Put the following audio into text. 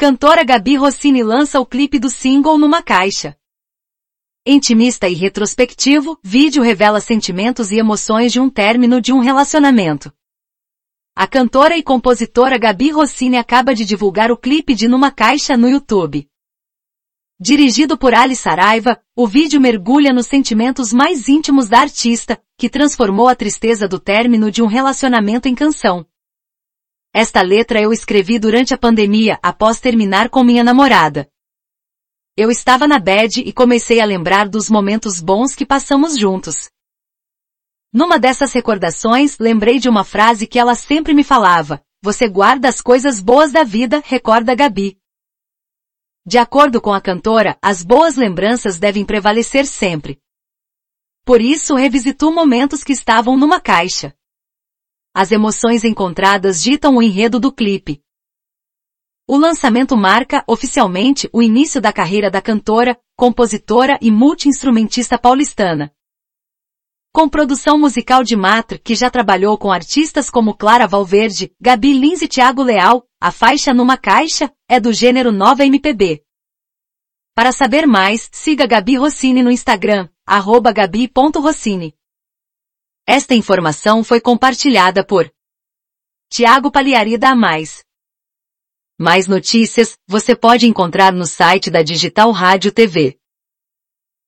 Cantora Gabi Rossini lança o clipe do single numa caixa. Intimista e retrospectivo, vídeo revela sentimentos e emoções de um término de um relacionamento. A cantora e compositora Gabi Rossini acaba de divulgar o clipe de Numa Caixa no YouTube. Dirigido por Ali Saraiva, o vídeo mergulha nos sentimentos mais íntimos da artista, que transformou a tristeza do término de um relacionamento em canção. Esta letra eu escrevi durante a pandemia após terminar com minha namorada. Eu estava na bed e comecei a lembrar dos momentos bons que passamos juntos. Numa dessas recordações, lembrei de uma frase que ela sempre me falava, você guarda as coisas boas da vida, recorda Gabi. De acordo com a cantora, as boas lembranças devem prevalecer sempre. Por isso revisitou momentos que estavam numa caixa. As emoções encontradas ditam o enredo do clipe. O lançamento marca, oficialmente, o início da carreira da cantora, compositora e multi-instrumentista paulistana. Com produção musical de Matra, que já trabalhou com artistas como Clara Valverde, Gabi Lins e Thiago Leal, a faixa Numa Caixa, é do gênero Nova MPB. Para saber mais, siga Gabi Rossini no Instagram, arroba gabi.rossini. Esta informação foi compartilhada por Tiago Paliari da Mais. Mais notícias, você pode encontrar no site da Digital Rádio TV.